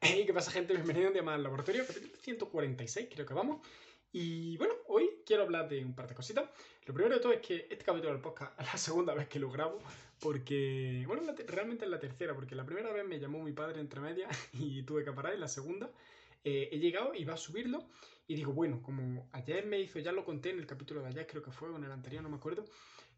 Hey, ¿qué pasa, gente? Bienvenido un día más al laboratorio, capítulo 146, creo que vamos. Y bueno, hoy quiero hablar de un par de cositas. Lo primero de todo es que este capítulo del podcast es la segunda vez que lo grabo, porque, bueno, realmente es la tercera, porque la primera vez me llamó mi padre entre medias y tuve que parar, y la segunda eh, he llegado y va a subirlo, y digo, bueno, como ayer me hizo, ya lo conté en el capítulo de ayer, creo que fue, o en el anterior, no me acuerdo,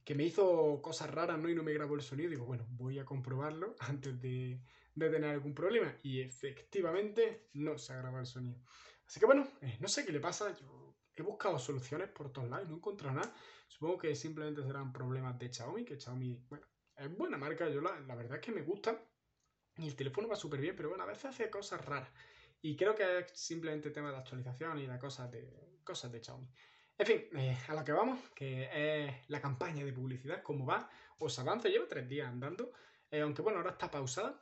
que me hizo cosas raras, ¿no? Y no me grabó el sonido, digo, bueno, voy a comprobarlo antes de de tener algún problema. Y efectivamente no se ha grabado el sonido. Así que bueno, eh, no sé qué le pasa. Yo he buscado soluciones por todos lados y no he encontrado nada. Supongo que simplemente serán problemas de Xiaomi, que Xiaomi, bueno, es buena marca. Yo la, verdad es que me gusta. Y el teléfono va súper bien, pero bueno, a veces hace cosas raras. Y creo que es simplemente tema de actualización y de cosas de, cosas de Xiaomi. En fin, eh, a lo que vamos, que es la campaña de publicidad, cómo va. Os avanzo, llevo tres días andando, eh, aunque bueno, ahora está pausada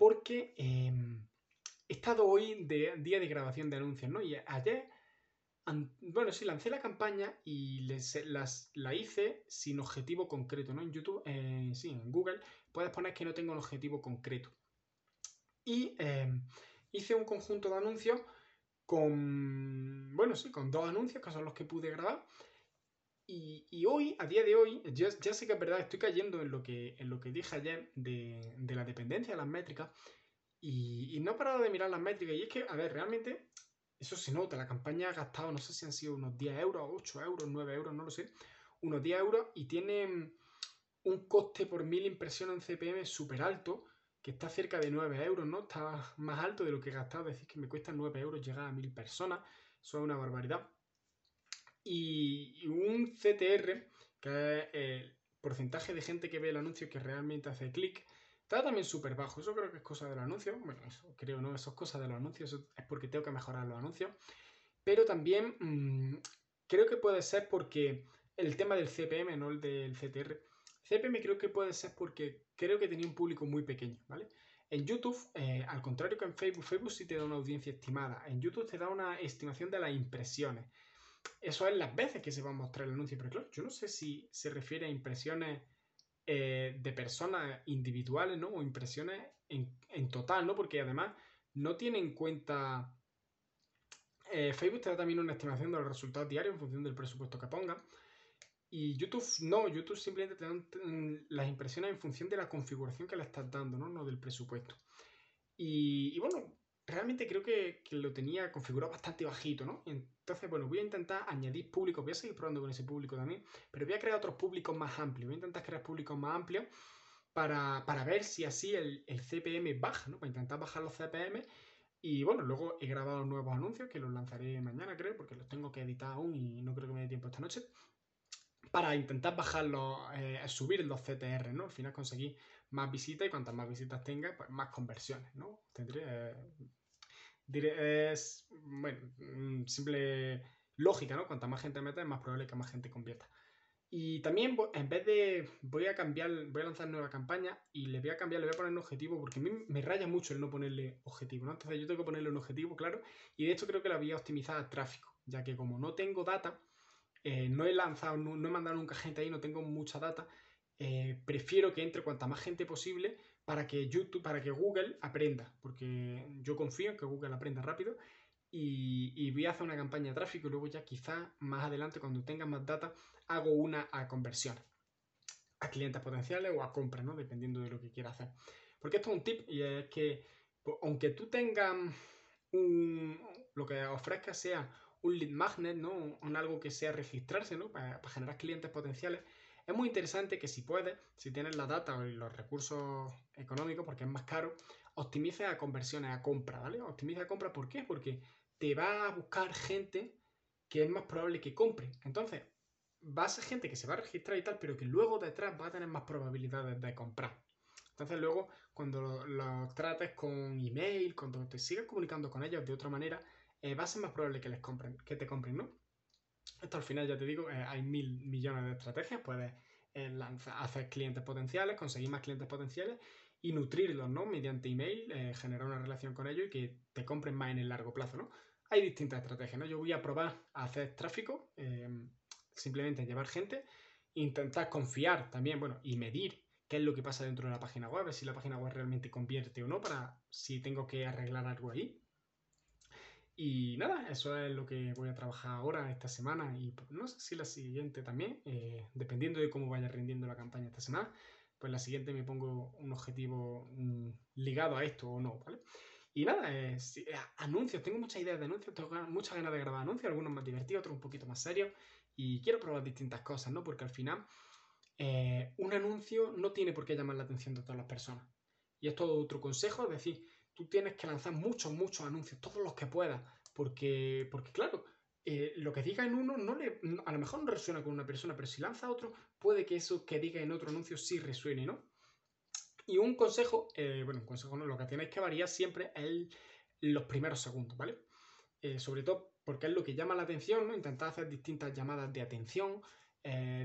porque em, he estado hoy de día de grabación de anuncios, ¿no? Y ayer, bueno, sí, lancé la campaña y las, la hice sin objetivo concreto, ¿no? En YouTube, eh, sí, en Google, puedes poner que no tengo un objetivo concreto. Y em, hice un conjunto de anuncios con, bueno, sí, con dos anuncios que son los que pude grabar. Y, hoy, a día de hoy, ya, sé que es verdad, estoy cayendo en lo que, en lo que dije ayer de, la dependencia de las métricas y, no he parado de mirar las métricas. Y es que, a ver, realmente eso se nota. La campaña ha gastado, no sé si han sido unos 10 euros, 8 euros, 9 euros, no lo sé, unos 10 euros y tiene un coste por mil impresiones en CPM súper alto, que está cerca de 9 euros, ¿no? Está más alto de lo que he gastado, decir, que me cuesta 9 euros llegar a mil personas. Eso es una barbaridad y un CTR, que es el porcentaje de gente que ve el anuncio que realmente hace clic, está también súper bajo. Eso creo que es cosa del anuncio. Bueno, eso creo, ¿no? Eso es cosa de los anuncios. es porque tengo que mejorar los anuncios. Pero también mm, creo que puede ser porque el tema del CPM, no el del CTR. CPM creo que puede ser porque creo que tenía un público muy pequeño, ¿vale? En YouTube, eh, al contrario que en Facebook, Facebook sí te da una audiencia estimada. En YouTube te da una estimación de las impresiones eso es las veces que se va a mostrar el anuncio. Pero claro, yo no sé si se refiere a impresiones eh, de personas individuales, ¿no? O impresiones en, total, ¿no? Porque además no tiene en cuenta. Eh, Facebook te da también una estimación de los resultados diarios en función del presupuesto que ponga. Y YouTube no, YouTube simplemente te da las impresiones en función de la configuración que le estás dando, ¿no? No del presupuesto. Y, bueno, realmente creo que, lo tenía configurado bastante bajito, ¿no? Entonces, bueno, voy a intentar añadir públicos, voy a seguir probando con ese público también, pero voy a crear otros públicos más amplios, voy a intentar crear públicos más amplios para, ver si así el, CPM baja, ¿no? Para intentar bajar los CPM y bueno, luego he grabado nuevos anuncios que los lanzaré mañana, creo, porque los tengo que editar aún y no creo que me dé tiempo esta noche. Para intentar bajarlos, eh, subir los CTR, ¿no? Al final conseguir más visitas y cuantas más visitas tenga, pues más conversiones, ¿no? Tendré, eh, es, bueno, mm, simple lógica, ¿no? Cuanta más gente meta, es más probable que más gente convierta. Y también, en vez de, voy a cambiar, voy a lanzar nueva campaña y le voy a cambiar, le voy a poner un objetivo, porque a mí me raya mucho el no ponerle objetivo, ¿no? Entonces yo tengo que ponerle un objetivo, claro, y de hecho creo que la voy a optimizar a tráfico, ya que como no tengo data, eh, no he lanzado, no, he mandado nunca gente ahí, no tengo mucha data, eh, prefiero que entre cuanta más gente posible para que YouTube, para que Google aprenda, porque yo confío en que Google aprenda rápido y, voy a hacer una campaña de tráfico y luego ya quizá más adelante cuando tenga más data hago una a conversión, a clientes potenciales o a compra, ¿no? Dependiendo de lo que quiera hacer. Porque esto es un tip y es que pues, aunque tú tengas un, lo que ofrezca sea un lead magnet, ¿no? Un, algo que sea registrarse, ¿no? para generar clientes potenciales, es muy interesante que si puedes, si tienes la data y los recursos económicos, porque es más caro, optimice a conversiones, a compra, ¿vale? Optimice a compra, ¿por qué? Porque te va a buscar gente que es más probable que compre. Entonces, va a ser gente que se va a registrar y tal, pero que luego detrás va a tener más probabilidades de comprar. Entonces luego, cuando los trates con email, cuando te sigas comunicando con ellos de otra manera, eh, va a ser más probable que les compren, que te compren, ¿no? Esto al final, ya te digo, eh, hay mil millones de estrategias. Puedes hacer clientes potenciales, conseguir más clientes potenciales y nutrirlos, ¿no? Mediante email, eh, generar una relación con ellos y que te compren más en el largo plazo, ¿no? Hay distintas estrategias, ¿no? Yo voy a probar a hacer tráfico, simplemente llevar gente, intentar confiar también, bueno, y medir qué es lo que pasa dentro de la página web, si la página web realmente convierte o no, para si tengo que arreglar algo ahí. Y nada, eso es lo que voy a trabajar ahora, esta semana, y pues, no sé si la siguiente también, eh, dependiendo de cómo vaya rindiendo la campaña esta semana, pues la siguiente me pongo un objetivo mm, ligado a esto o no, ¿vale? Y nada, eh, anuncios, tengo muchas ideas de anuncios, tengo muchas ganas de grabar anuncios, algunos más divertidos, otros un poquito más serios, y quiero probar distintas cosas, ¿no? Porque al final eh, un anuncio no tiene por qué llamar la atención de todas las personas. Y esto es otro consejo, es decir, tú tienes que lanzar muchos, muchos anuncios, todos los que puedas, porque, porque claro, eh, lo que diga en uno no le, a lo mejor no resuena con una persona, pero si lanza otro, puede que eso que diga en otro anuncio sí resuene, ¿no? Y un consejo, eh, bueno, un consejo no, lo que tenéis que variar siempre es los primeros segundos, ¿vale? Eh, sobre todo porque es lo que llama la atención, ¿no? Intentar hacer distintas llamadas de atención,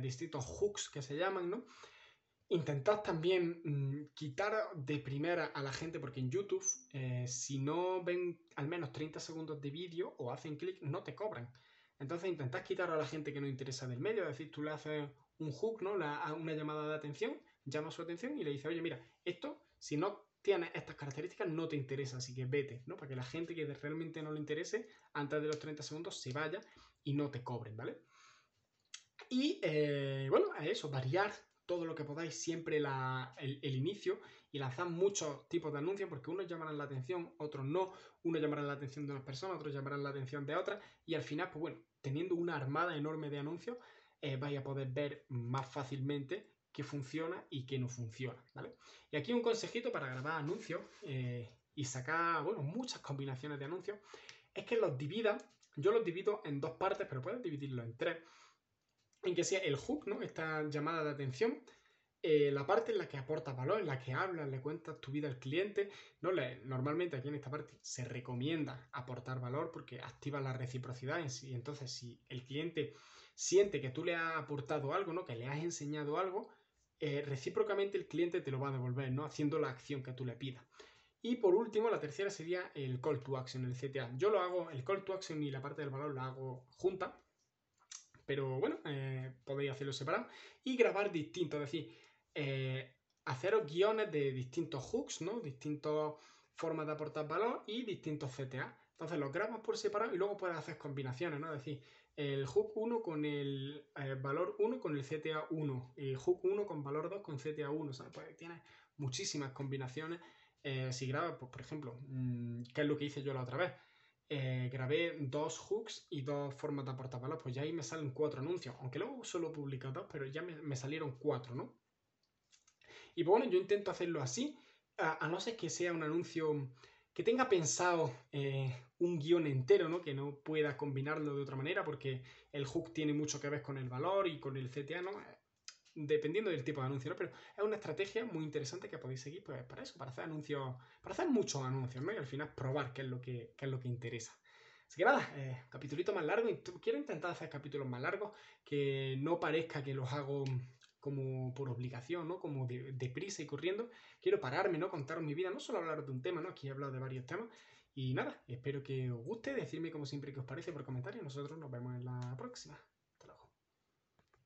distintos hooks que se llaman, ¿no? Intentad también mm, quitar de primera a la gente, porque en YouTube, eh, si no ven al menos 30 segundos de vídeo o hacen clic, no te cobran. Entonces intentad quitar a la gente que no interesa del medio, es decir, tú le haces un hook, ¿no? una llamada de atención, llama su atención y le dice, oye, mira, esto, si no tienes estas características, no te interesa, así que vete, ¿no? Para que la gente que realmente no le interese, antes de los 30 segundos, se vaya y no te cobren, ¿vale? Y eh, bueno, a eso, variar todo lo que podáis siempre el, inicio y lanzad muchos tipos de anuncios porque unos llamarán la atención, otros no, unos llamarán la atención de unas personas, otros llamarán la atención de otras y al final, pues bueno, teniendo una armada enorme de anuncios, eh, vais a poder ver más fácilmente qué funciona y qué no funciona, ¿vale? Y aquí un consejito para grabar anuncios eh, y sacar, bueno, muchas combinaciones de anuncios, es que los divida, yo los divido en dos partes, pero puedes dividirlo en tres en que sea el hook, ¿no? Esta llamada de atención, eh, la parte en la que aportas valor, en la que hablas, le cuentas tu vida al cliente, ¿no? Le, normalmente aquí en esta parte se recomienda aportar valor porque activa la reciprocidad en sí. Entonces, si el cliente siente que tú le has aportado algo, ¿no? Que le has enseñado algo, eh, recíprocamente el cliente te lo va a devolver, ¿no? Haciendo la acción que tú le pidas. Y por último, la tercera sería el call to action, el CTA. Yo lo hago, el call to action y la parte del valor la hago junta, pero bueno, eh, podéis hacerlo separado y grabar distinto, es decir, eh, haceros guiones de distintos hooks, ¿no? Distintas formas de aportar valor y distintos CTA. Entonces los grabas por separado y luego puedes hacer combinaciones, ¿no? Es decir, el hook 1 con el eh, valor 1 con el CTA 1, el hook 1 con valor 2 con CTA 1, ¿sabes? Pues tienes muchísimas combinaciones. si grabas, pues por ejemplo, mm, ¿qué es lo que hice yo la otra vez? Eh, grabé dos hooks y dos formas de aportar valor, pues ya ahí me salen cuatro anuncios, aunque luego solo publico dos, pero ya me, salieron cuatro, ¿no? Y pues bueno, yo intento hacerlo así, a, no ser que sea un anuncio que tenga pensado eh, un guion entero, ¿no? Que no pueda combinarlo de otra manera, porque el hook tiene mucho que ver con el valor y con el CTA, ¿no? Dependiendo del tipo de anuncio, ¿no? Pero es una estrategia muy interesante que podéis seguir pues, para eso, para hacer anuncios, para hacer muchos anuncios, ¿no? Y al final probar qué es lo que, es lo que interesa. Así que nada, eh, capitulito más largo. Quiero intentar hacer capítulos más largos que no parezca que los hago como por obligación, ¿no? Como deprisa y corriendo. Quiero pararme, ¿no? Contaros mi vida, no solo hablar de un tema, ¿no? Aquí he hablado de varios temas. Y nada, espero que os guste, decirme como siempre qué os parece por comentarios. Nosotros nos vemos en la próxima.